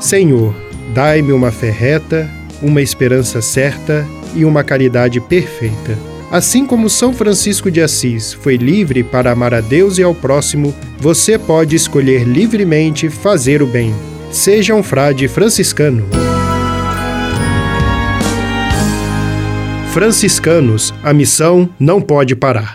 Senhor, dai-me uma fé reta, uma esperança certa e uma caridade perfeita. Assim como São Francisco de Assis foi livre para amar a Deus e ao próximo, você pode escolher livremente fazer o bem. Seja um frade franciscano. Franciscanos, a missão não pode parar.